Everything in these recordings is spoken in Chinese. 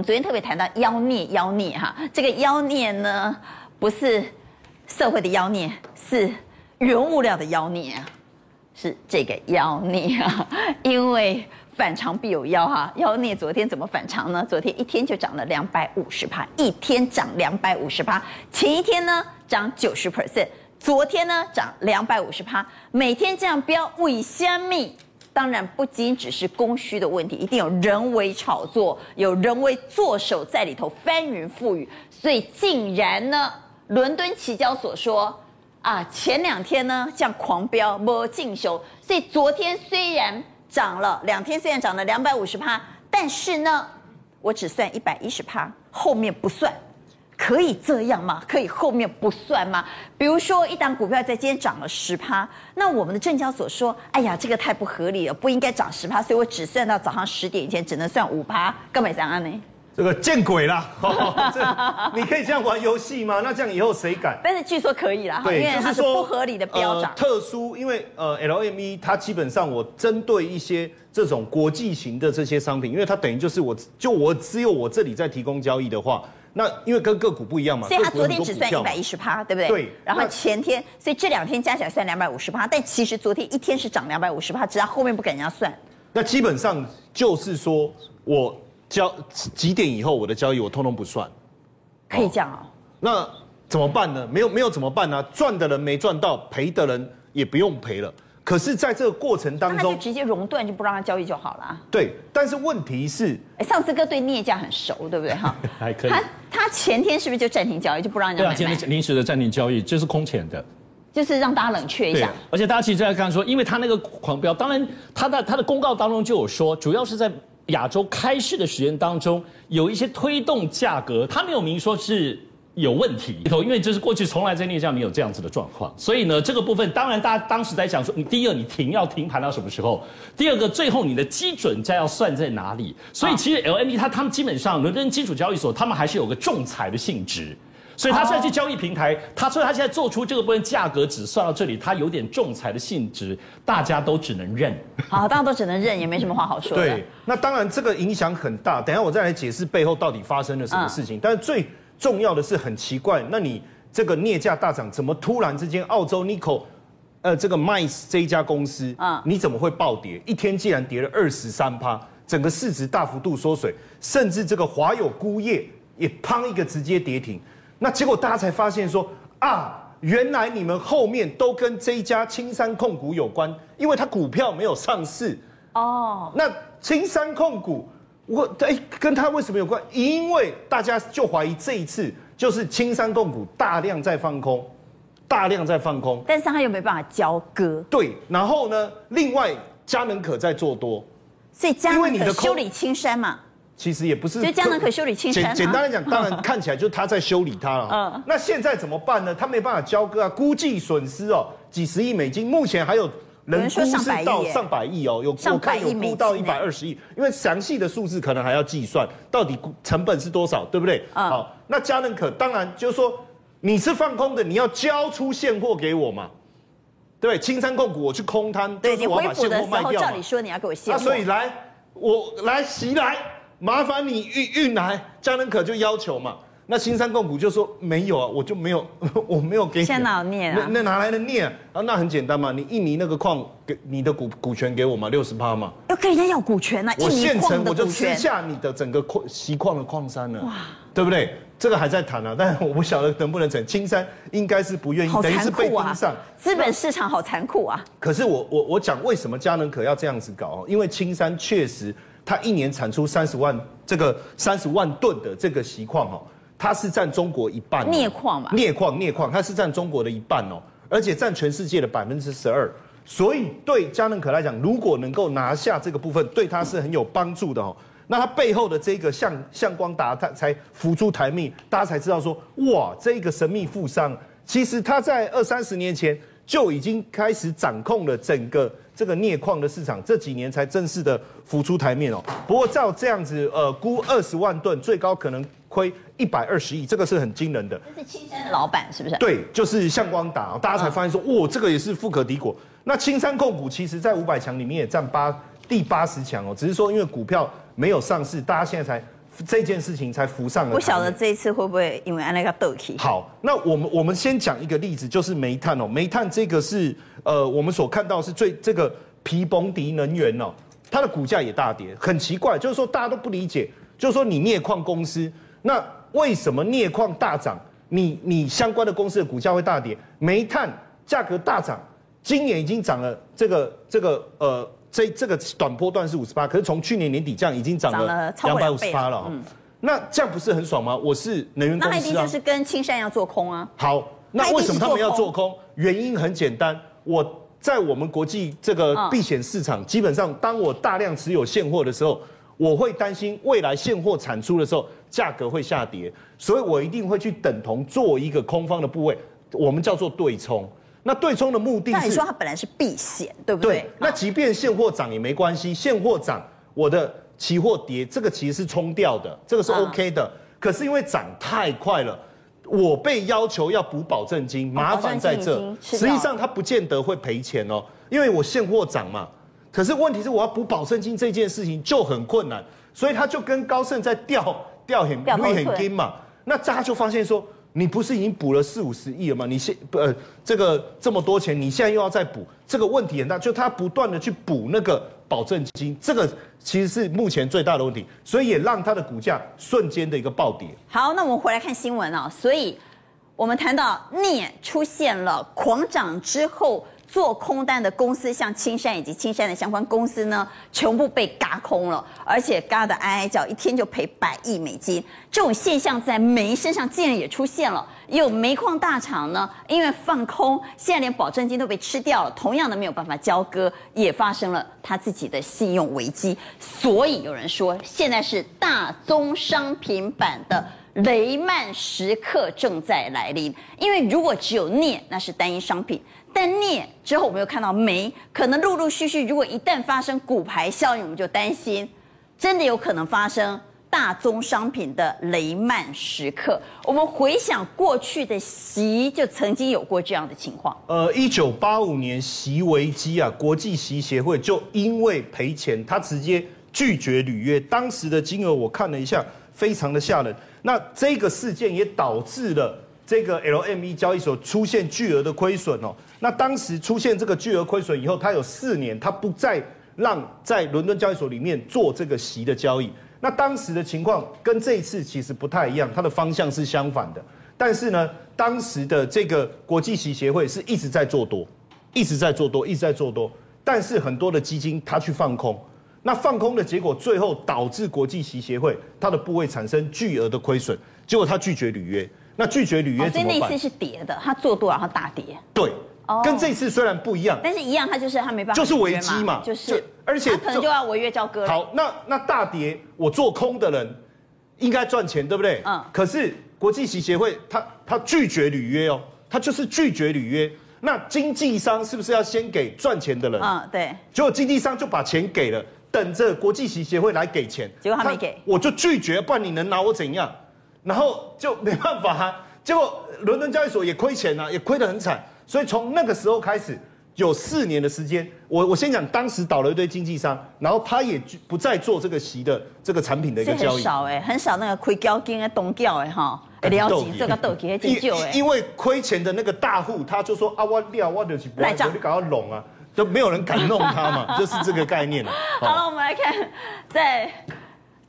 们昨天特别谈到妖孽，妖孽哈，这个妖孽呢，不是社会的妖孽，是原物料的妖孽，是这个妖孽啊，因为反常必有妖哈，妖孽昨天怎么反常呢？昨天一天就涨了两百五十趴，一天涨两百五十趴，前一天呢涨九十 percent，昨天呢涨两百五十趴，每天这样飙，为虾米？当然不仅只是供需的问题，一定有人为炒作，有人为作手在里头翻云覆雨，所以竟然呢，伦敦期交所说啊，前两天呢这样狂飙没进修，所以昨天虽然涨了，两天虽然涨了两百五十趴，但是呢，我只算一百一十趴，后面不算。可以这样吗？可以后面不算吗？比如说一档股票在今天涨了十趴，那我们的证交所说，哎呀，这个太不合理了，不应该涨十趴，所以我只算到早上十点以前，只能算五趴，干嘛这样呢？这个见鬼啦！哦、这你可以这样玩游戏吗？那这样以后谁敢？但是据说可以啦，对，因为它是不合理的标涨、呃。特殊，因为呃，LME 它基本上我针对一些这种国际型的这些商品，因为它等于就是我就我只有我这里在提供交易的话。那因为跟个股不一样嘛，所以它昨天只算一百一十趴，对不对？对。然后前天，所以这两天加起来算两百五十趴，但其实昨天一天是涨两百五十趴，只要后面不给人家算。那基本上就是说我交几点以后我的交易我通通不算，可以这样哦。那怎么办呢？没有没有怎么办呢？赚的人没赚到，赔的人也不用赔了。可是，在这个过程当中，那就直接熔断，就不让他交易就好了。对，但是问题是，哎，上次哥对镍价很熟，对不对？哈，还可以。他他前天是不是就暂停交易，就不让人家买卖？对啊，今天临时的暂停交易，这是空前的，就是让大家冷却一下。而且大家其实在看说，因为他那个狂飙，当然他的他的公告当中就有说，主要是在亚洲开市的时间当中，有一些推动价格，他没有明说是。有问题，因为就是过去从来在镍价没有这样子的状况，所以呢，这个部分当然大家当时在想说，你第一个你停要停盘到什么时候？第二个最后你的基准价要算在哪里？所以其实 LME 它他们基本上伦敦基础交易所他们还是有个仲裁的性质，所以他现在去交易平台，他所以他现在做出这个部分价格只算到这里，他有点仲裁的性质，大家都只能认。好，大家都只能认，也没什么话好说的。对，那当然这个影响很大，等一下我再来解释背后到底发生了什么事情，但是最。重要的是很奇怪，那你这个镍价大涨，怎么突然之间澳洲 Nickel，呃，这个 Mines 这一家公司，啊，你怎么会暴跌？一天竟然跌了二十三趴，整个市值大幅度缩水，甚至这个华友钴业也砰一个直接跌停。那结果大家才发现说啊，原来你们后面都跟这一家青山控股有关，因为它股票没有上市。哦，那青山控股。我哎，跟他为什么有关？因为大家就怀疑这一次就是青山控股大量在放空，大量在放空，但是他又没办法交割。对，然后呢，另外嘉能可在做多，所以嘉能可修理青山嘛，其实也不是，就嘉能可修理青山。简简单来讲，当然看起来就是他在修理它了。嗯，那现在怎么办呢？他没办法交割啊，估计损失哦几十亿美金，目前还有。人估是到上百亿哦，有我看有估到一百二十亿，因为详细的数字可能还要计算，到底成本是多少，对不对？嗯、好，那嘉能可当然就是说你是放空的，你要交出现货给我嘛，对，青山控股我去空摊，对，就是我要把现货卖掉嘛。照理说你要给我现货，所以来我来袭来，麻烦你运运来，嘉能可就要求嘛。那青山控股就说没有啊，我就没有，我没有给你。现在哪有镍啊？那那哪来的念啊？啊，那很简单嘛，你印尼那个矿给你的股股权给我嘛，六十趴嘛。要跟人家要股权啊？我现成我就吃下你的整个矿锡矿的矿山了，哇，对不对？这个还在谈啊，但是我不晓得能不能成。青山应该是不愿意，等于是被盯上。资本市场好残酷啊！可是我我我讲为什么佳能可要这样子搞？因为青山确实它一年产出三十万这个三十万吨的这个锡矿哦。它是占中国一半，镍矿嘛，镍矿镍矿，它是占中国的一半哦，而且占全世界的百分之十二，所以对嘉能可来讲，如果能够拿下这个部分，对它是很有帮助的哦。那它背后的这个向向光达，它才浮出台面，大家才知道说，哇，这个神秘富商，其实他在二三十年前就已经开始掌控了整个这个镍矿的市场，这几年才正式的浮出台面哦。不过照这样子，呃，估二十万吨，最高可能。亏一百二十亿，这个是很惊人的。这是青山的老板是不是？对，就是向光达，大家才发现说，哇，这个也是富可敌国。那青山控股其实在五百强里面也占八第八十强哦，只是说因为股票没有上市，大家现在才这件事情才浮上了。不晓得这一次会不会因为安那个斗气？好，那我们我们先讲一个例子，就是煤炭哦，煤炭这个是呃我们所看到是最这个皮蓬迪能源哦，它的股价也大跌，很奇怪，就是说大家都不理解，就是说你镍矿公司，那为什么镍矿大涨，你你相关的公司的股价会大跌？煤炭价格大涨，今年已经涨了这个这个呃。这这个短波段是五十八，可是从去年年底这样已经涨了两百五十八了。嗯，那这样不是很爽吗？我是能源公司啊。那一定就是跟青山要做空啊。好，那为什么他们要做空？原因很简单，我在我们国际这个避险市场，基本上当我大量持有现货的时候，我会担心未来现货产出的时候价格会下跌，所以我一定会去等同做一个空方的部位，我们叫做对冲。那对冲的目的是，你说它本来是避险，对不对？对。那即便现货涨也没关系，现货涨，我的期货跌，这个其实是冲掉的，这个是 OK 的。可是因为涨太快了，我被要求要补保证金，麻烦在这。实际上它不见得会赔钱哦，因为我现货涨嘛。可是问题是我要补保证金这件事情就很困难，所以他就跟高盛在调调很锐很金嘛。那大家就发现说。你不是已经补了四五十亿了吗？你现呃这个这么多钱，你现在又要再补，这个问题很大，就他不断的去补那个保证金，这个其实是目前最大的问题，所以也让它的股价瞬间的一个暴跌。好，那我们回来看新闻啊，所以我们谈到镍出现了狂涨之后。做空单的公司，像青山以及青山的相关公司呢，全部被嘎空了，而且嘎的哀哀叫，一天就赔百亿美金。这种现象在煤身上竟然也出现了，有煤矿大厂呢，因为放空，现在连保证金都被吃掉了，同样的没有办法交割，也发生了他自己的信用危机。所以有人说，现在是大宗商品版的雷曼时刻正在来临，因为如果只有镍，那是单一商品。但镍之后，我们又看到煤，可能陆陆续续，如果一旦发生骨牌效应，我们就担心，真的有可能发生大宗商品的雷曼时刻。我们回想过去的席，就曾经有过这样的情况。呃，一九八五年席危机啊，国际席协会就因为赔钱，他直接拒绝履约，当时的金额我看了一下，非常的吓人。那这个事件也导致了这个 LME 交易所出现巨额的亏损哦。那当时出现这个巨额亏损以后，他有四年，他不再让在伦敦交易所里面做这个席的交易。那当时的情况跟这一次其实不太一样，它的方向是相反的。但是呢，当时的这个国际席协会是一直在做多，一直在做多，一直在做多。但是很多的基金它去放空，那放空的结果最后导致国际席协会它的部位产生巨额的亏损，结果它拒绝履约。那拒绝履约怎么办？所以那次是跌的，它做多然后大跌。对。跟这次虽然不一样，但是一样，它就是它没办法，就是危机嘛，就是，而且可能就要违约交割。好，那那大跌，我做空的人应该赚钱，对不对？嗯。可是国际锡协会他他拒绝履约哦，他就是拒绝履约。那经纪商是不是要先给赚钱的人？嗯，对。结果经纪商就把钱给了，等着国际锡协会来给钱。结果他没给，我就拒绝，不然你能拿我怎样？然后就没办法啊。结果伦敦交易所也亏钱啊，也亏得很惨。所以从那个时候开始，有四年的时间，我我先讲，当时倒了一堆经纪商，然后他也不再做这个席的这个产品的一个交易。很少哎，很少那个亏交金的东缴哎哈，了解这个豆给很久哎。因为亏钱的那个大户，他就说啊，我料我就是不来你搞到拢啊，都没有人敢弄他嘛，就是这个概念了。好了，我们来看在。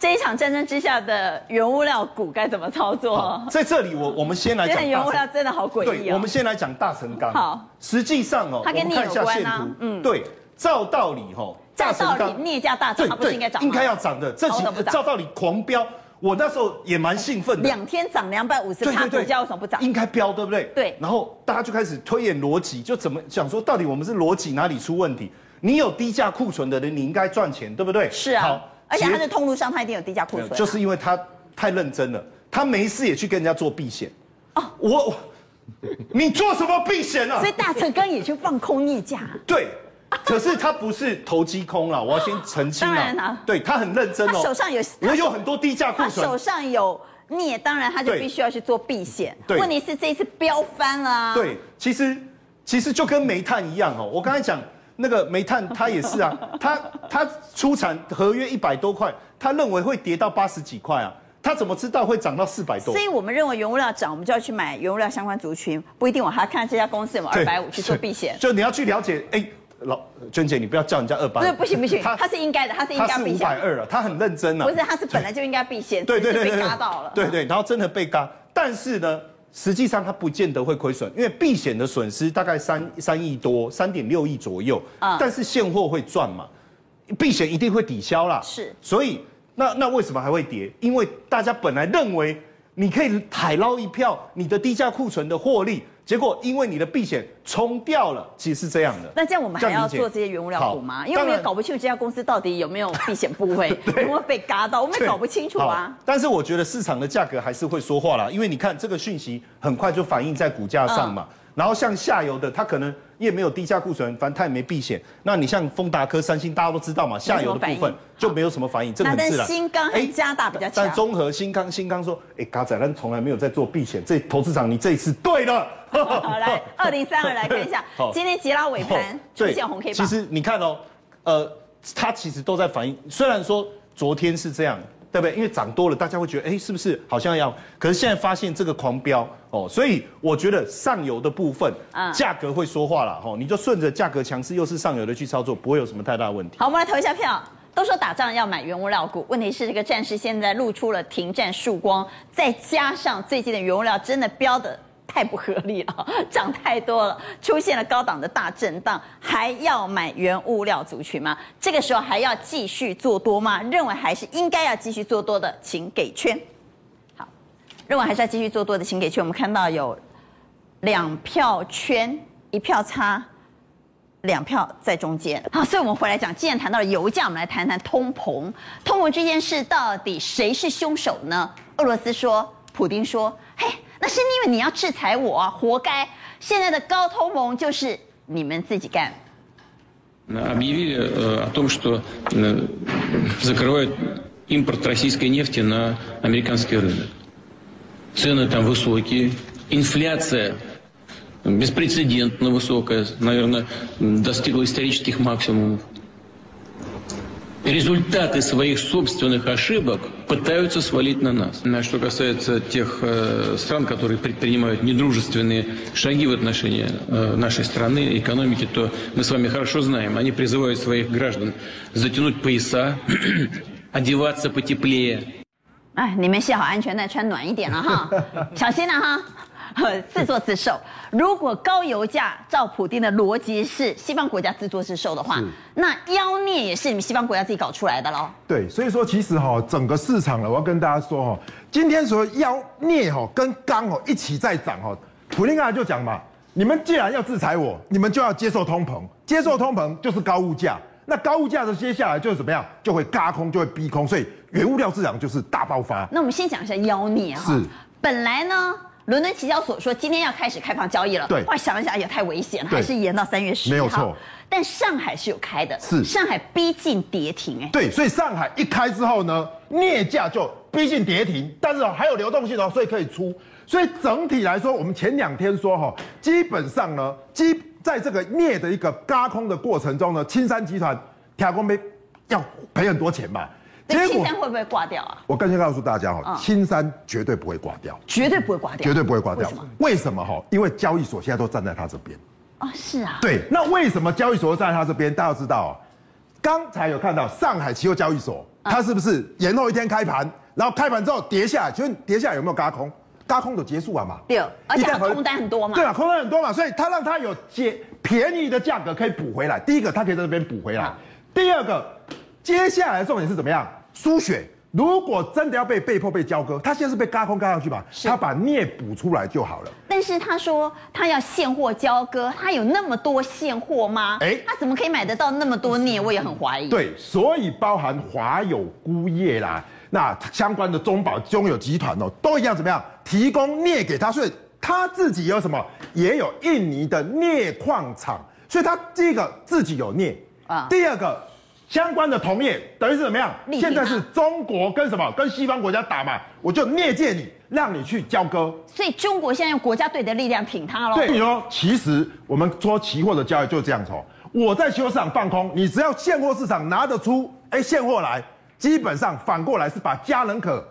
这一场战争之下的原物料股该怎么操作？在这里我我们先来讲。原物料真的好诡异哦。对，我们先来讲大成钢。好，实际上哦，它跟镍有关啊。嗯，对，照道理哈，照道理镍价大涨，它不是应该涨吗？应该要涨的。这几照道理狂飙，我那时候也蛮兴奋的。两天涨两百五十，它股价为什么不涨？应该飙，对不对？对。然后大家就开始推演逻辑，就怎么想说，到底我们是逻辑哪里出问题？你有低价库存的人，你应该赚钱，对不对？是啊。好。而且他的通路上，他一定有低价库存。就是因为他太认真了，他没事也去跟人家做避险。哦，我，你做什么避险啊？所以大成刚也去放空镍价。对，可是他不是投机空了，我要先澄清啊。当然啊，对他很认真哦。他手上有，我有很多低价库存。手上有镍，当然他就必须要去做避险。对，问题是这一次飙翻了。对，其实其实就跟煤炭一样哦，我刚才讲。那个煤炭，它也是啊，它它出产合约一百多块，他认为会跌到八十几块啊，他怎么知道会涨到四百多？所以我们认为原物料涨，我们就要去买原物料相关族群，不一定我还要看这家公司有没有二百五去做避险。就你要去了解，哎，老娟姐，你不要叫人家二百五。不是，不行不行，他是应该的，他是应该避险。五百二了，他很认真啊。不是，他是本来就应该避险，对对对对，被嘎到了。对对，然后真的被嘎，但是呢，实际上它不见得会亏损，因为避险的损失大概三三亿多，三点六亿左右。啊，但是现货会赚嘛，避险一定会抵消啦。是，所以。那那为什么还会跌？因为大家本来认为你可以海捞一票你的低价库存的获利，结果因为你的避险冲掉了，其实是这样的。那这样我们还要做这些原物料股吗？因为我们也搞不清楚这家公司到底有没有避险部位，有没有被嘎到，我们也搞不清楚啊。但是我觉得市场的价格还是会说话啦，因为你看这个讯息很快就反映在股价上嘛。嗯然后像下游的，它可能也没有低价库存，反正它也没避险。那你像丰达科、三星，大家都知道嘛，下游的部分就没有什么反应，这个很自然。新钢哎，加大比较强。但综合新钢，新钢说，哎，嘎仔，咱从来没有在做避险，这投资长你这一次对了。好，来 二零三二来看一下，今天吉拉尾盘出现红 K 棒。其实你看哦，呃，它其实都在反映，虽然说昨天是这样。对不对？因为涨多了，大家会觉得，哎，是不是好像要？可是现在发现这个狂飙哦，所以我觉得上游的部分，嗯，价格会说话了哈。你就顺着价格强势，又是上游的去操作，不会有什么太大问题。好，我们来投一下票。都说打仗要买原物料股，问题是这个战事现在露出了停战曙光，再加上最近的原物料真的飙的。太不合理了，涨太多了，出现了高档的大震荡，还要买原物料族群吗？这个时候还要继续做多吗？认为还是应该要继续做多的，请给圈。好，认为还是要继续做多的，请给圈。我们看到有两票圈，一票差，两票在中间。好，所以我们回来讲，既然谈到了油价，我们来谈谈通膨。通膨这件事到底谁是凶手呢？俄罗斯说，普丁说，那是因为你要制裁我啊，活该！现在的高通膨就是你们自己干。результаты своих собственных ошибок пытаются свалить на нас. Что касается тех э, стран, которые предпринимают недружественные шаги в отношении э, нашей страны, экономики, то мы с вами хорошо знаем. Они призывают своих граждан затянуть пояса, одеваться потеплее. 哎，你们系好安全带，穿暖一点了哈，小心了哈。 自作自受。如果高油价照普丁的逻辑是西方国家自作自受的话，那妖孽也是你们西方国家自己搞出来的喽。对，所以说其实哈，整个市场了，我要跟大家说哈，今天说妖孽哈跟钢哦一起在涨哈，普丁刚才就讲嘛，你们既然要制裁我，你们就要接受通膨，接受通膨就是高物价，那高物价的接下来就是怎么样，就会嘎空，就会逼空，所以原物料市场就是大爆发。那我们先讲一下妖孽哈，是本来呢。伦敦期交所说今天要开始开放交易了。对，后来想一想也太危险了，还是延到三月十号。没有错。但上海是有开的，是上海逼近跌停哎。对，所以上海一开之后呢，镍价就逼近跌停，但是还有流动性哦，所以可以出。所以整体来说，我们前两天说哈，基本上呢，基在这个镍的一个轧空的过程中呢，青山集团调工没要赔很多钱嘛。青山会不会挂掉啊？我刚才告诉大家哈，青山绝对不会挂掉，绝对不会挂掉，绝对不会挂掉。为什么？哈？因为交易所现在都站在他这边。哦，是啊。对，那为什么交易所站在他这边？大家都知道，刚才有看到上海期货交易所，它是不是延后一天开盘？然后开盘之后跌下来，请问跌下来有没有嘎空？嘎空就结束了嘛？对，而且空单很多嘛。对啊，空单很多嘛，所以它让它有接便宜的价格可以补回来。第一个，它可以在这边补回来。第二个，接下来的重点是怎么样？输血。如果真的要被被迫被交割，他现在是被轧空轧上去吧？他把镍补出来就好了。但是他说他要现货交割，他有那么多现货吗？哎，他怎么可以买得到那么多镍？我也很怀疑。对，所以包含华友钴业啦，那相关的中保中友集团哦，都一样怎么样？提供镍给他，所以他自己有什么？也有印尼的镍矿厂，所以他第一个自己有镍啊，第二个。相关的同业等于是怎么样？现在是中国跟什么？跟西方国家打嘛？我就聂借你，让你去交割。所以中国现在用国家队的力量挺他喽。对，你说其实我们说期货的交易就是这样子哦。我在期货市场放空，你只要现货市场拿得出哎现货来，基本上反过来是把家人可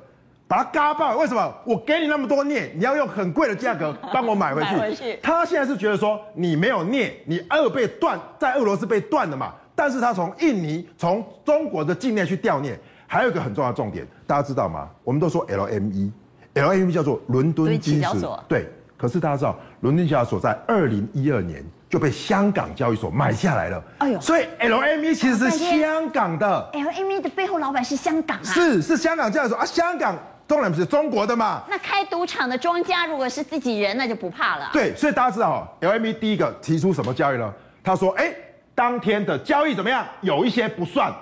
把它嘎爆。为什么？我给你那么多镍，你要用很贵的价格 帮我买回去。买回去他现在是觉得说你没有镍，你二被断，在俄罗斯被断了嘛。但是他从印尼、从中国的境内去调镍，还有一个很重要的重点，大家知道吗？我们都说 LME，LME 叫做伦敦金属，对。可是大家知道，伦敦交易所在二零一二年就被香港交易所买下来了。哎呦，所以 LME 其实是香港的。LME 的背后老板是香港啊？是是香港交易所啊，香港当然不是中国的嘛。那开赌场的庄家如果是自己人，那就不怕了。对，所以大家知道，LME 第一个提出什么交易呢？他说，哎，当天的交易怎么样？有一些不算。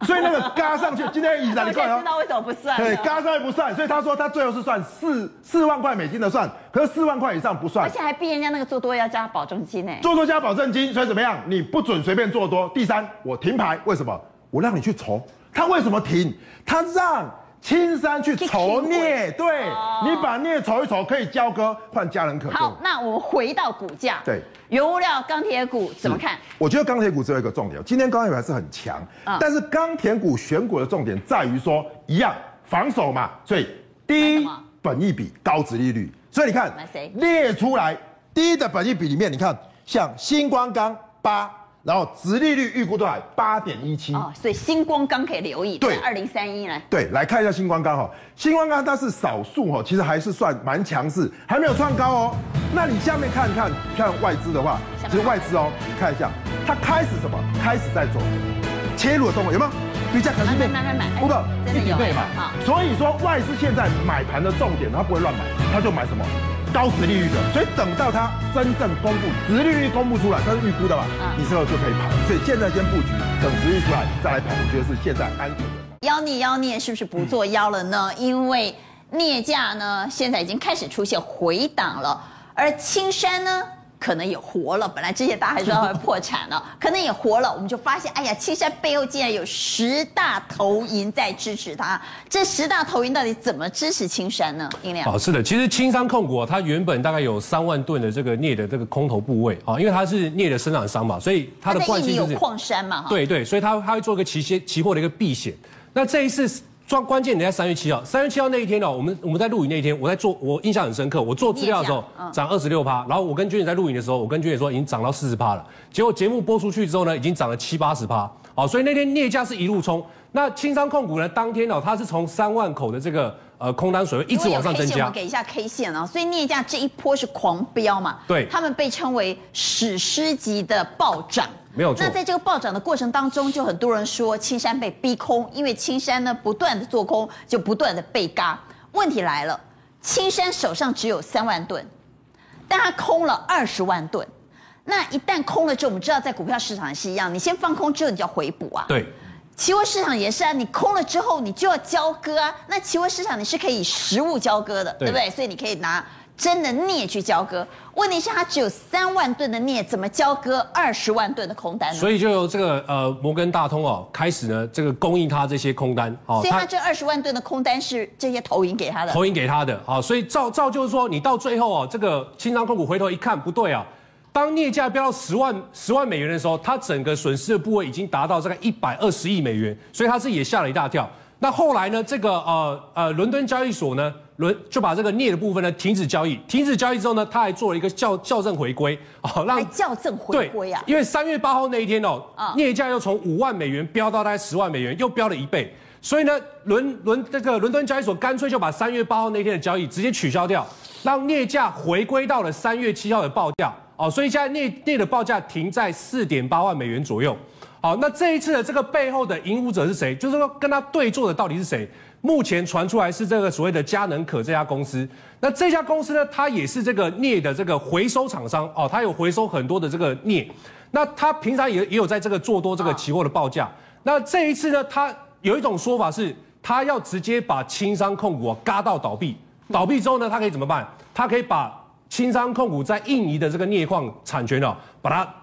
所以那个嘎上去，今天以上你看知道为什么不算？对，嘎上去不算，所以他说他最后是算四四万块美金的算，可是四万块以上不算，而且还逼人家那个做多要加保证金呢。做多加保证金，所以怎么样？你不准随便做多。第三，我停牌，为什么？我让你去筹，他为什么停？他让。青山去筹镍，对，哦、你把镍筹一筹，可以交割换家人可。好，那我们回到股价，对，原物料钢铁股怎么看？我觉得钢铁股只有一个重点，今天钢铁股还是很强，嗯、但是钢铁股选股的重点在于说一样防守嘛，所以低本益比高值利率，所以你看列出来低的本益比里面，你看像星光钢八。然后殖利率预估多少八点一七哦，所以星光钢可以留意。对，二零三一来。对，来看一下星光钢哈，星光钢它是少数哈，其实还是算蛮强势，还没有创高哦。那你下面看看，看外资的话，其实外资哦，你看一下，它开始什么？开始在走切入的动作，有没有？比价可能买买买买，不一点倍嘛。所以说外资现在买盘的重点，它不会乱买，它就买什么？高值利率的，所以等到它真正公布值利率公布出来，它是预估的嘛，你之后就可以跑。所以现在先布局，等值利率出来再来跑，我觉得是现在安全的。妖孽妖孽是不是不做妖了呢？嗯、因为镍价呢现在已经开始出现回档了，而青山呢？可能也活了，本来之前大家还说它会破产了，可能也活了。我们就发现，哎呀，青山背后竟然有十大投银在支持他。这十大投银到底怎么支持青山呢？英良。哦，是的，其实青山控股啊，它原本大概有三万吨的这个镍的这个空头部位啊，因为它是镍的生产商嘛，所以它的惯性就是有矿山嘛，对对，所以它它会做一个期期期货的一个避险。那这一次。关关键你在三月七号，三月七号那一天呢，我们我们在录影那一天，我在做，我印象很深刻。我做资料的时候涨二十六趴，然后我跟军姐在录影的时候，我跟军姐说已经涨到四十趴了。结果节目播出去之后呢，已经涨了七八十趴。好，所以那天镍价是一路冲。那青山控股呢，当天呢，它是从三万口的这个呃空单水位一直往上增加。我给一下 K 线啊，所以镍价这一波是狂飙嘛？对，他们被称为史诗级的暴涨。没有错。那在这个暴涨的过程当中，就很多人说青山被逼空，因为青山呢不断的做空，就不断的被嘎。问题来了，青山手上只有三万吨，但他空了二十万吨。那一旦空了之后，我们知道在股票市场也是一样，你先放空之后，你就要回补啊。对。期货市场也是啊，你空了之后，你就要交割啊。那期货市场你是可以实物交割的，对，对不对？所以你可以拿。真的镍去交割，问题是它只有三万吨的镍，怎么交割二十万吨的空单呢？所以就由这个呃摩根大通哦开始呢，这个供应他这些空单哦。所以他这二十万吨的空单是这些投银给他的。投银给他的，好，所以照照就是说，你到最后哦，这个清仓控股回头一看不对啊，当镍价飙到十万十万美元的时候，它整个损失的部位已经达到这个一百二十亿美元，所以他自己也吓了一大跳。那后来呢，这个呃呃伦敦交易所呢？轮就把这个镍的部分呢停止交易，停止交易之后呢，他还做了一个校校正回归，哦，让校正回归啊，因为三月八号那一天哦，镍价又从五万美元飙到大概十万美元，又飙了一倍，所以呢，伦伦这个伦敦交易所干脆就把三月八号那天的交易直接取消掉，让镍价回归到了三月七号的报价，哦，所以现在镍镍的报价停在四点八万美元左右，好，那这一次的这个背后的引舞者是谁？就是说跟他对坐的到底是谁？目前传出来是这个所谓的佳能可这家公司，那这家公司呢，它也是这个镍的这个回收厂商哦，它有回收很多的这个镍，那它平常也也有在这个做多这个期货的报价。那这一次呢，它有一种说法是，它要直接把青山控股啊嘎到倒闭，倒闭之后呢，它可以怎么办？它可以把青山控股在印尼的这个镍矿产权哦，把它。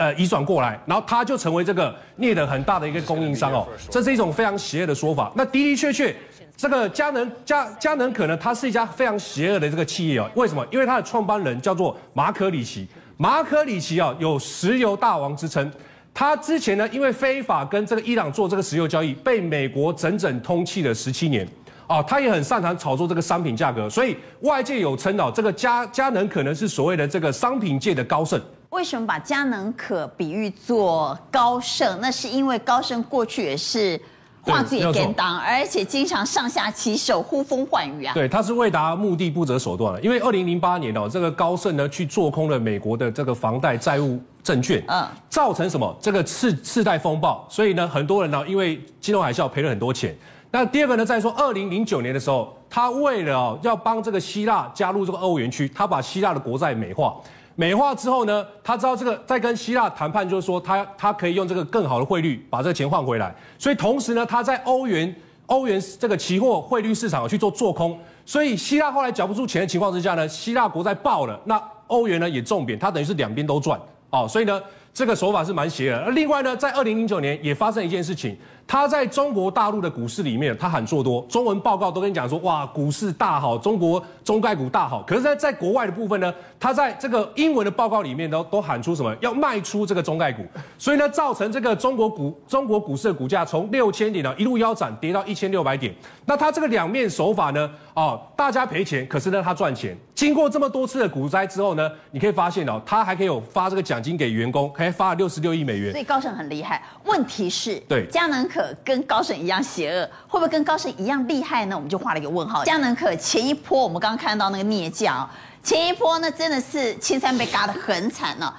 呃，移转过来，然后他就成为这个镍的很大的一个供应商哦，这是一种非常邪恶的说法。那的的确确，这个佳能佳佳能可能，它是一家非常邪恶的这个企业哦。为什么？因为它的创办人叫做马可里奇，马可里奇啊有石油大王之称。他之前呢，因为非法跟这个伊朗做这个石油交易，被美国整整通缉了十七年。啊，他也很擅长炒作这个商品价格，所以外界有称哦，这个佳佳能可能是所谓的这个商品界的高盛。为什么把佳能可比喻作高盛？那是因为高盛过去也是。话自己跟当，而且经常上下其手，呼风唤雨啊。对，他是为达目的不择手段了。因为二零零八年哦，这个高盛呢去做空了美国的这个房贷债务证券，嗯，造成什么？这个次次贷风暴，所以呢，很多人呢因为金融海啸赔了很多钱。那第二个呢，在说二零零九年的时候，他为了要帮这个希腊加入这个欧元区，他把希腊的国债美化。美化之后呢，他知道这个在跟希腊谈判，就是说他他可以用这个更好的汇率把这个钱换回来。所以同时呢，他在欧元欧元这个期货汇率市场去做做空。所以希腊后来缴不出钱的情况之下呢，希腊国债爆了，那欧元呢也重贬，他等于是两边都赚哦。所以呢，这个手法是蛮邪恶。而另外呢，在二零零九年也发生一件事情。他在中国大陆的股市里面，他喊做多，中文报告都跟你讲说，哇，股市大好，中国中概股大好。可是，在在国外的部分呢，他在这个英文的报告里面都都喊出什么，要卖出这个中概股。所以呢，造成这个中国股中国股市的股价从六千点呢一路腰斩，跌到一千六百点。那他这个两面手法呢，哦，大家赔钱，可是呢他赚钱。经过这么多次的股灾之后呢，你可以发现哦，他还可以有发这个奖金给员工，还发了六十六亿美元。所以高盛很厉害。问题是，对，嘉能可。跟高盛一样邪恶，会不会跟高盛一样厉害呢？我们就画了一个问号。佳能可前一波，我们刚刚看到那个镍价，前一波呢真的是青山被嘎得很惨了。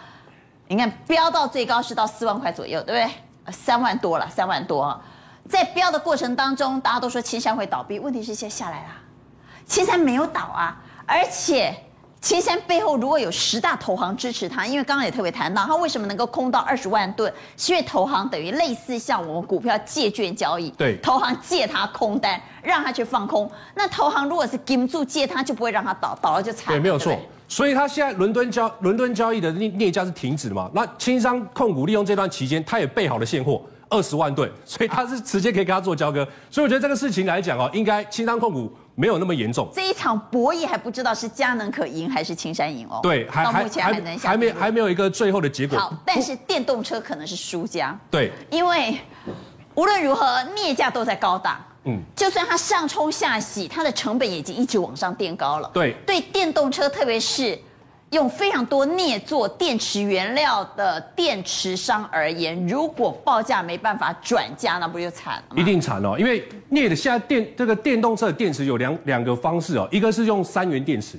你看飙到最高是到四万块左右，对不对？三万多了，三万多。在飙的过程当中，大家都说青山会倒闭，问题是现在下来了，青山没有倒啊，而且。青山背后如果有十大投行支持他，因为刚刚也特别谈到，他为什么能够空到二十万吨，是因为投行等于类似像我们股票借券交易，对，投行借他空单，让他去放空。那投行如果是盯住借他，就不会让他倒，倒了就惨了。对，没有错。所以他现在伦敦交伦敦交易的镍镍价是停止的嘛？那青山控股利用这段期间，他也备好了现货二十万吨，所以他是直接可以跟他做交割。所以我觉得这个事情来讲哦，应该青山控股。没有那么严重，这一场博弈还不知道是佳能可赢还是青山赢哦。对，还到目前还能还没还没有一个最后的结果。好，但是电动车可能是输家。对，因为无论如何镍价都在高档，嗯，就算它上冲下洗，它的成本也已经一直往上垫高了。对，对电动车特别是。用非常多镍做电池原料的电池商而言，如果报价没办法转嫁，那不就惨了？一定惨哦，因为镍的现在电这个电动车的电池有两两个方式哦，一个是用三元电池，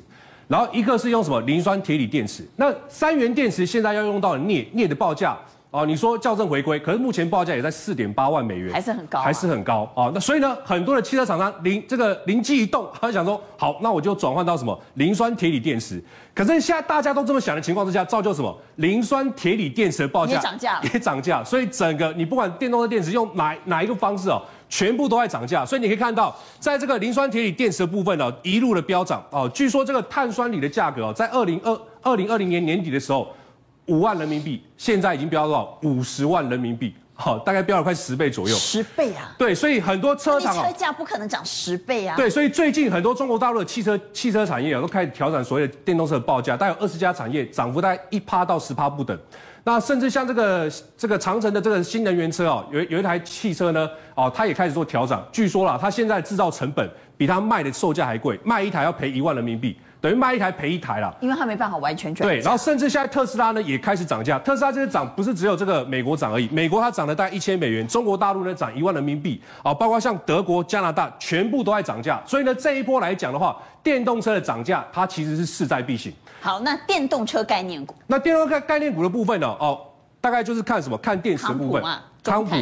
然后一个是用什么磷酸铁锂电池。那三元电池现在要用到镍，镍的报价。哦，你说校正回归，可是目前报价也在四点八万美元，还是很高，啊，还是很高哦。那所以呢，很多的汽车厂商灵这个灵机一动，他想说，好，那我就转换到什么磷酸铁锂电池。可是现在大家都这么想的情况之下，造就什么磷酸铁锂电池的报价也涨价，也涨价。所以整个你不管电动车电池用哪哪一个方式哦，全部都在涨价。所以你可以看到，在这个磷酸铁锂电池的部分呢，一路的飙涨哦。据说这个碳酸锂的价格哦，在二零二二零二零年年底的时候。五万人民币，现在已经飙到？五十万人民币，好，大概飙了快十倍左右。十倍啊！对，所以很多车厂车价不可能涨十倍啊。对，所以最近很多中国大陆的汽车汽车产业啊，都开始调整所谓的电动车的报价，大概有二十家产业涨幅大概一趴到十趴不等。那甚至像这个这个长城的这个新能源车哦，有有一台汽车呢，哦，它也开始做调整。据说啦，它现在制造成本比它卖的售价还贵，卖一台要赔一万人民币。等于卖一台赔一台了，因为它没办法完全转。对，然后甚至现在特斯拉呢也开始涨价。特斯拉这个涨不是只有这个美国涨而已，美国它涨了大概一千美元，中国大陆呢涨一万人民币啊，包括像德国、加拿大全部都在涨价。所以呢，这一波来讲的话，电动车的涨价它其实是势在必行。好，那电动车概念股，那电动车概念股的部分呢？哦，大概就是看什么？看电池的部分。康普、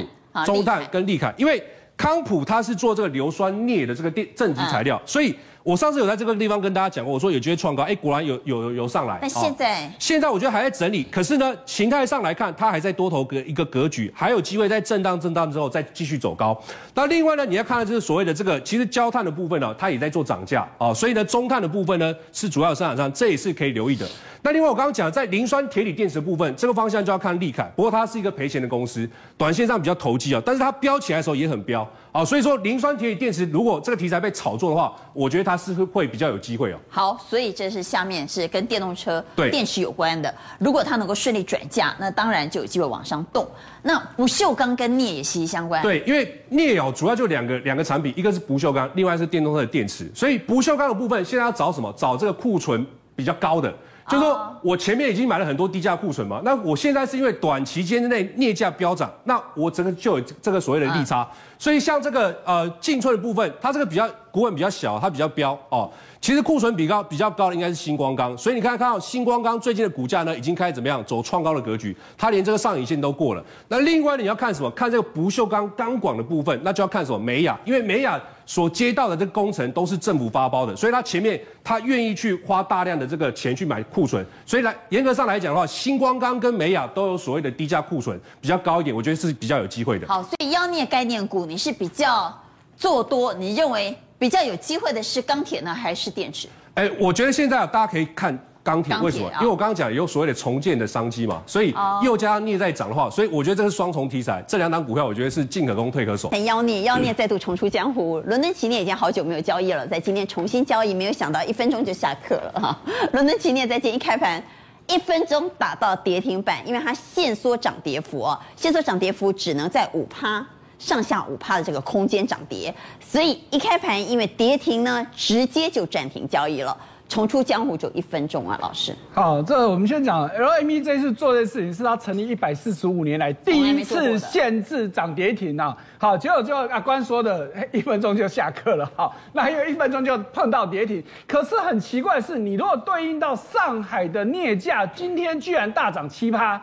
中碳跟利凯，因为康普它是做这个硫酸镍的这个电正极材料，嗯、所以。我上次有在这个地方跟大家讲过，我说有机会创高，哎，果然有有有上来。那现在、哦，现在我觉得还在整理，可是呢，形态上来看，它还在多头格一个格局，还有机会在震荡震荡之后再继续走高。那另外呢，你要看的就是所谓的这个，其实焦炭的部分呢，它也在做涨价啊，所以呢，中碳的部分呢是主要的生产商，这也是可以留意的。那另外我刚刚讲在磷酸铁锂电池的部分，这个方向就要看力凯，不过它是一个赔钱的公司，短线上比较投机啊，但是它飙起来的时候也很飙啊，所以说磷酸铁锂电池如果这个题材被炒作的话，我觉得它。它是会比较有机会哦。好，所以这是下面是跟电动车对电池有关的。如果它能够顺利转嫁，那当然就有机会往上动。那不锈钢跟镍也息息相关。对，因为镍哦，主要就两个两个产品，一个是不锈钢，另外是电动车的电池。所以不锈钢的部分，现在要找什么？找这个库存比较高的。就是说我前面已经买了很多低价库存嘛，那我现在是因为短期间之内镍价飙涨，那我整个就有这个所谓的利差。所以像这个呃进春的部分，它这个比较股本比较小，它比较标哦。其实库存比较比较高的应该是新光钢，所以你看看到新光钢最近的股价呢，已经开始怎么样走创高的格局，它连这个上影线都过了。那另外你要看什么？看这个不锈钢钢管的部分，那就要看什么？美亚，因为美亚所接到的这个工程都是政府发包的，所以它前面它愿意去花大量的这个钱去买库存，所以来严格上来讲的话，新光钢跟美亚都有所谓的低价库存比较高一点，我觉得是比较有机会的。好，所以妖孽概念股你是比较做多，你认为比较有机会的是钢铁呢，还是电池？哎、欸，我觉得现在大家可以看钢铁，为什么？哦、因为我刚刚讲有所谓的重建的商机嘛，所以又加上镍在涨的话，所以我觉得这是双重题材。这两档股票，我觉得是进可攻退可守。很妖孽，妖孽再度重出江湖。伦敦奇镍已经好久没有交易了，在今天重新交易，没有想到一分钟就下课了哈。伦敦奇镍在今天一开盘，一分钟打到跌停板，因为它限缩涨跌幅哦，限缩涨跌幅只能在五趴。上下五趴的这个空间涨跌，所以一开盘因为跌停呢，直接就暂停交易了。重出江湖就一分钟啊，老师。好，这我们先讲 LME 这次做的事情是他成立一百四十五年来第一次限制涨跌停啊。好，结果就阿关说的，一分钟就下课了。好，那因为一分钟就碰到跌停。可是很奇怪的是，你如果对应到上海的镍价，今天居然大涨七趴。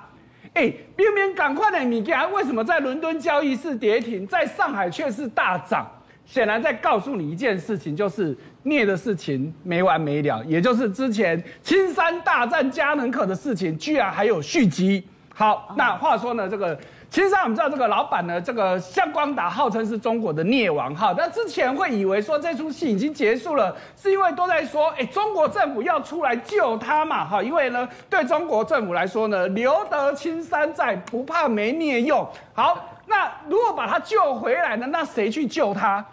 哎，明明赶快的米价为什么在伦敦交易是跌停，在上海却是大涨？显然在告诉你一件事情，就是镍的事情没完没了，也就是之前青山大战嘉能可的事情，居然还有续集。好，那话说呢，这个。其实我们知道这个老板呢，这个向光达号称是中国的镍王哈。那之前会以为说这出戏已经结束了，是因为都在说，哎，中国政府要出来救他嘛哈。因为呢，对中国政府来说呢，留得青山在，不怕没镍用。好，那如果把他救回来呢，那谁去救他？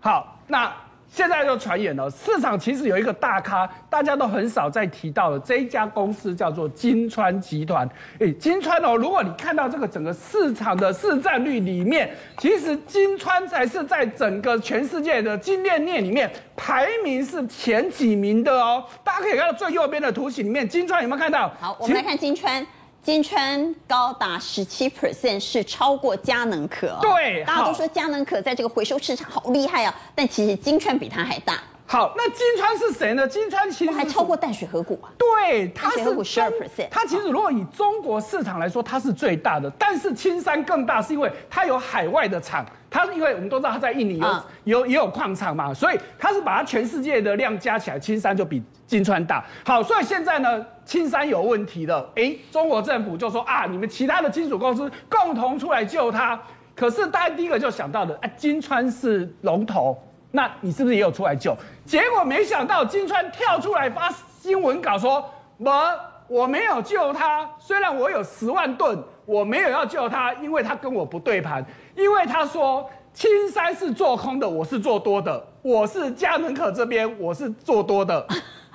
好，那。现在就传言了，市场其实有一个大咖，大家都很少再提到的这一家公司叫做金川集团。哎，金川哦，如果你看到这个整个市场的市占率里面，其实金川才是在整个全世界的金链链里面排名是前几名的哦。大家可以看到最右边的图形里面，金川有没有看到？好，我们来看金川。金川高达十七 percent 是超过佳能可。哦，对，大家都说佳能可在这个回收市场好厉害啊，但其实金川比它还大。好，那金川是谁呢？金川其实还超过淡水河谷啊。对，它是十二 percent。它其实如果以中国市场来说，它是最大的。但是青山更大，是因为它有海外的厂。它是因为我们都知道它在印尼有、嗯、有也有矿场嘛，所以它是把它全世界的量加起来，青山就比金川大。好，所以现在呢，青山有问题了。哎，中国政府就说啊，你们其他的金属公司共同出来救它。可是大家第一个就想到的，啊，金川是龙头。那你是不是也有出来救？结果没想到金川跳出来发新闻稿说：“我我没有救他，虽然我有十万吨，我没有要救他，因为他跟我不对盘，因为他说青山是做空的，我是做多的，我是嘉能可这边我是做多的。”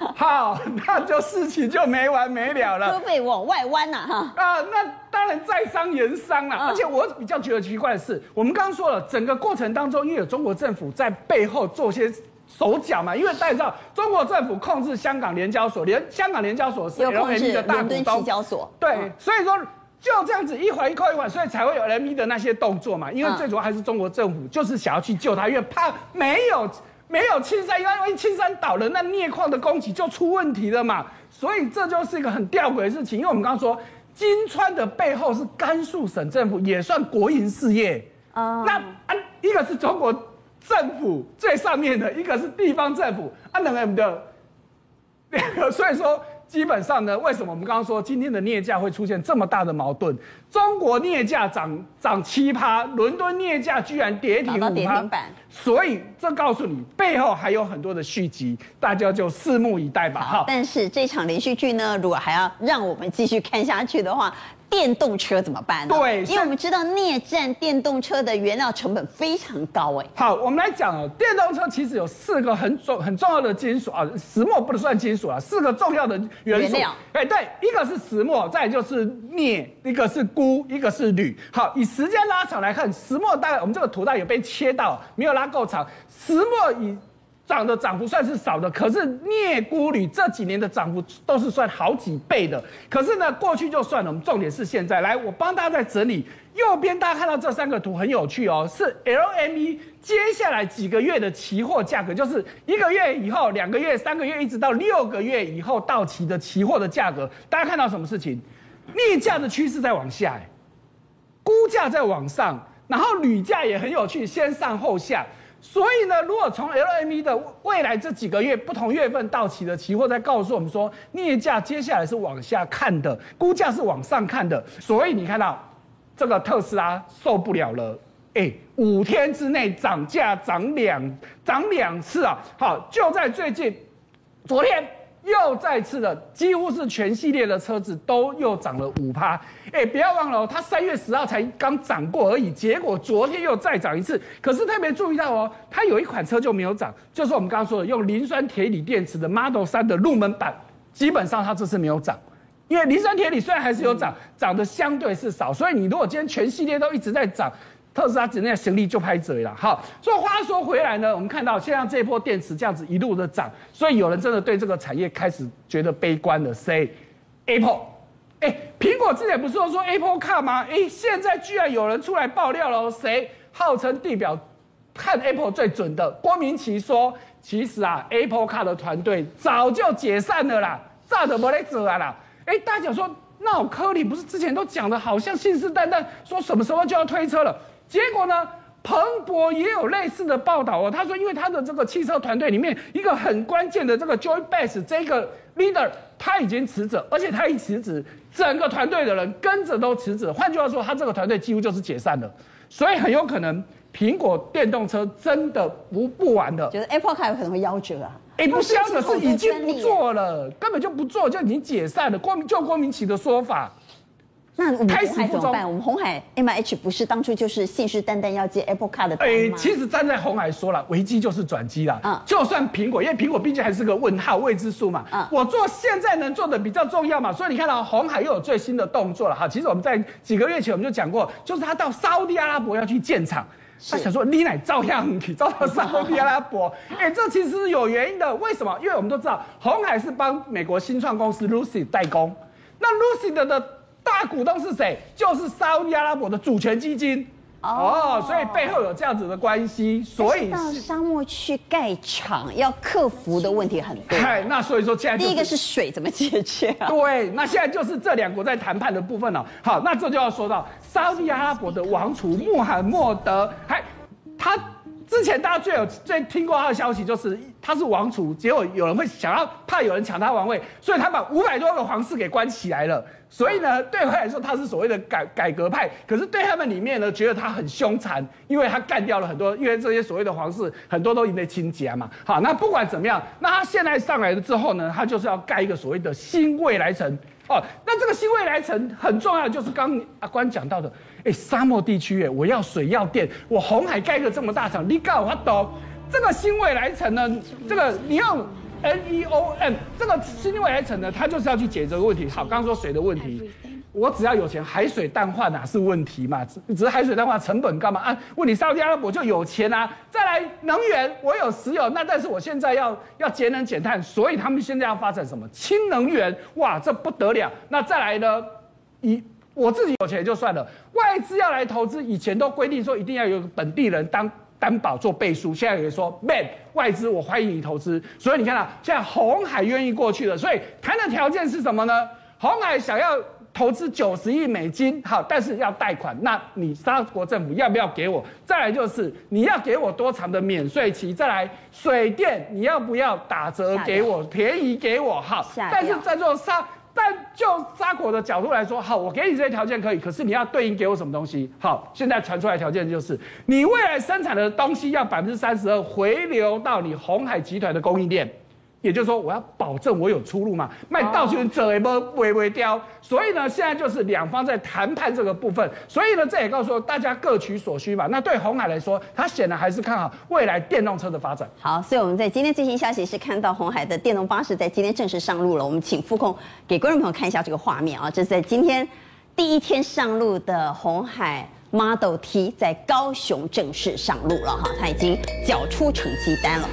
好，那就事情就没完没了了。胳膊往外弯呐，哈啊，那当然在商言商了。而且我比较觉得奇怪的是，我们刚刚说了，整个过程当中，因为有中国政府在背后做些手脚嘛。因为大家知道，中国政府控制香港联交所，连香港联交所是 LME 的大股东。期交所。对，所以说就这样子一环一扣一环，所以才会有 LME 的那些动作嘛。因为最主要还是中国政府就是想要去救他，因为怕没有。没有青山，因为万一青山倒了，那镍矿的供给就出问题了嘛。所以这就是一个很吊诡的事情。因为我们刚刚说，金川的背后是甘肃省政府，也算国营事业。啊，那啊，一个是中国政府最上面的，一个是地方政府，啊，两个的，两个，所以说。基本上呢，为什么我们刚刚说今天的镍价会出现这么大的矛盾？中国镍价涨涨七趴，伦敦镍价居然跌停五趴，所以这告诉你背后还有很多的续集，大家就拭目以待吧。哈，但是这场连续剧呢，如果还要让我们继续看下去的话，电动车怎么办呢？对因为我们知道镍占电动车的原料成本非常高哎。好，我们来讲哦，电动车其实有四个很重很重要的金属啊，石墨不能算金属啊，四个重要的元素。哎，对，一个是石墨，再就是镍，一个是钴，一个是铝。好，以时间拉长来看，石墨大概我们这个图带有被切到，没有拉够长。石墨以涨的涨幅算是少的，可是镍鈷铝这几年的涨幅都是算好几倍的。可是呢，过去就算了，我们重点是现在。来，我帮大家再整理，右边大家看到这三个图很有趣哦，是 LME 接下来几个月的期货价格，就是一个月以后、两个月、三个月，一直到六个月以后到期的期货的价格。大家看到什么事情？镍价的趋势在往下，哎，鈷价在往上，然后铝价也很有趣，先上后下。所以呢，如果从 LME 的未来这几个月不同月份到期的期货，在告诉我们说，镍价接下来是往下看的，估价是往上看的。所以你看到这个特斯拉受不了了，哎，五天之内涨价涨两涨两次啊！好，就在最近，昨天。又再次的，几乎是全系列的车子都又涨了五趴。哎，不要忘了哦，它三月十号才刚涨过而已，结果昨天又再涨一次。可是特别注意到哦，它有一款车就没有涨，就是我们刚刚说的用磷酸铁锂电池的 Model 3的入门版，基本上它这次没有涨，因为磷酸铁锂虽然还是有涨，涨的相对是少。所以你如果今天全系列都一直在涨。特斯拉只那行李就拍嘴了，好。所以话说回来呢，我们看到现在这一波电池这样子一路的涨，所以有人真的对这个产业开始觉得悲观了。Say Apple，哎，苹果之前不是说说 Apple Car 吗？哎，现在居然有人出来爆料了，谁号称地表看 Apple 最准的郭明錤说，其实啊，Apple Car 的团队早就解散了啦，炸的没得走啊啦。哎，大家说，那我科里不是之前都讲的好像信誓旦旦说什么时候就要推车了？结果呢？彭博也有类似的报道哦。他说，因为他的这个汽车团队里面一个很关键的这个 Joy Base 这个 leader 他已经辞职，而且他一辞职，整个团队的人跟着都辞职。换句话说，他这个团队几乎就是解散了。所以很有可能苹果电动车真的不不玩的。就是 Apple Car 有可能会夭折啊？哎，不是已经不做了，根本就不做，就已经解散了。郭明就郭明錤的说法。那我们红海怎么办？我们红海 M H 不是当初就是信誓旦旦要接 Apple Car 的单吗？哎，其实站在红海说了，危机就是转机了。嗯，就算苹果，因为苹果毕竟还是个问号、未知数嘛。嗯，我做现在能做的比较重要嘛。所以你看到红海又有最新的动作了哈。其实我们在几个月前我们就讲过，就是他到沙乌地阿拉伯要去建厂，他想说你乃照样去照到沙乌地阿拉伯。哎，这其实是有原因的。为什么？因为我们都知道红海是帮美国新创公司 Lucid 代工，那 Lucy 的的。大股东是谁？就是沙乌地阿拉伯的主权基金哦，哦，所以背后有这样子的关系。所以到沙漠去盖厂要克服的问题很多。哎，那所以说现在、就是、第一个是水怎么解决啊？对，那现在就是这两国在谈判的部分了。好，那这就要说到沙乌地阿拉伯的王储穆罕默德，还他。之前大家最有最听过他的消息，就是他是王储，结果有人会想要怕有人抢他王位，所以他把五百多个皇室给关起来了。所以呢，对他来说他是所谓的改改革派，可是对他们里面呢，觉得他很凶残，因为他干掉了很多，因为这些所谓的皇室很多都因为亲家嘛。好，那不管怎么样，那他现在上来了之后呢，他就是要盖一个所谓的新未来城。哦，那这个新未来城很重要，就是刚阿关讲到的。哎，沙漠地区，哎，我要水要电，我红海盖个这么大厂，你告我懂？这个新未来城呢，这个你用 N E O N 这个新未来城呢，它就是要去解决这个问题。好，刚刚说水的问题，我只要有钱，海水淡化哪是问题嘛？只只是海水淡化成本干嘛啊？问题沙特阿拉伯就有钱啊，再来能源，我有石油，那但是我现在要要节能减碳，所以他们现在要发展什么氢能源？哇，这不得了！那再来呢？以我自己有钱就算了，外资要来投资，以前都规定说一定要有本地人当担保做背书，现在有人说，man，外资我欢迎你投资，所以你看啊，现在红海愿意过去了，所以谈的条件是什么呢？红海想要投资九十亿美金，好，但是要贷款，那你沙国政府要不要给我？再来就是你要给我多长的免税期？再来水电你要不要打折给我，便宜给我？好，但是在做沙。但就扎果的角度来说，好，我给你这些条件可以，可是你要对应给我什么东西？好，现在传出来条件就是，你未来生产的东西要百分之三十二回流到你红海集团的供应链，也就是说，我要保证我有出路嘛，卖到选者也不微微雕，所以呢，现在就是两方在谈判这个部分，所以呢，这也告诉大家各取所需嘛。那对红海来说，他显然还是看好未来电动车的发展。好，所以我们在今天最新消息是看到红海的电动巴士在今天正式上路了。我们请副控给观众朋友看一下这个画面啊，这是在今天第一天上路的红海。Model T 在高雄正式上路了哈，它已经缴出成绩单了。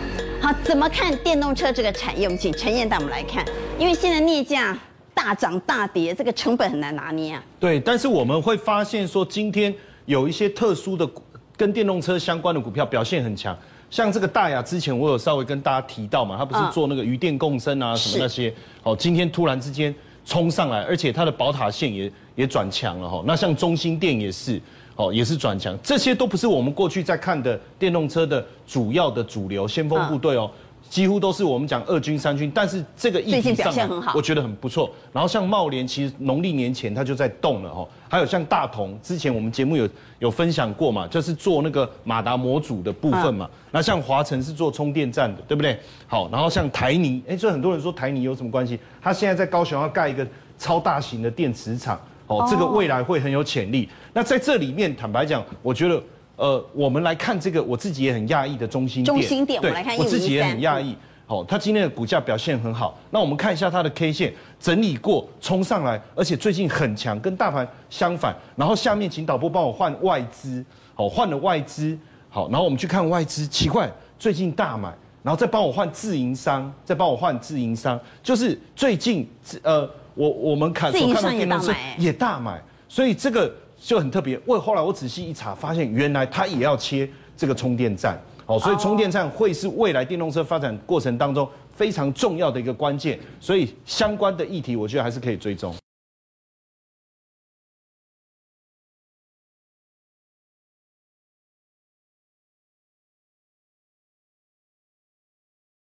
好，怎么看电动车这个产业？我们请陈燕带我们来看，因为现在镍价大涨大跌，这个成本很难拿捏啊。对，但是我们会发现说，今天有一些特殊的跟电动车相关的股票表现很强，像这个大亚，之前我有稍微跟大家提到嘛，它不是做那个渔电共生啊什么那些，哦，今天突然之间冲上来，而且它的宝塔线也也转强了哈。那像中兴电也是。哦，也是转强，这些都不是我们过去在看的电动车的主要的主流先锋部队哦，几乎都是我们讲二军三军，但是这个议题上，我觉得很不错。然后像茂联，其实农历年前它就在动了哦，还有像大同，之前我们节目有有分享过嘛，就是做那个马达模组的部分嘛。那像华晨是做充电站的，对不对？好，然后像台泥，哎，所以很多人说台泥有什么关系？他现在在高雄要盖一个超大型的电池厂。哦，这个未来会很有潜力。那在这里面，坦白讲，我觉得，呃，我们来看这个，我自己也很讶异的中心点。中兴电，我来看，我自己也很讶异。哦，它今天的股价表现很好。那我们看一下它的 K 线整理过，冲上来，而且最近很强，跟大盘相反。然后下面请导播帮我换外资，好，换了外资，好，然后我们去看外资，奇怪，最近大买，然后再帮我换自营商，再帮我换自营商，就是最近，呃。我我们看所看到电动车也大买，所以这个就很特别。为后来我仔细一查，发现原来它也要切这个充电站，哦，所以充电站会是未来电动车发展过程当中非常重要的一个关键。所以相关的议题，我觉得还是可以追踪。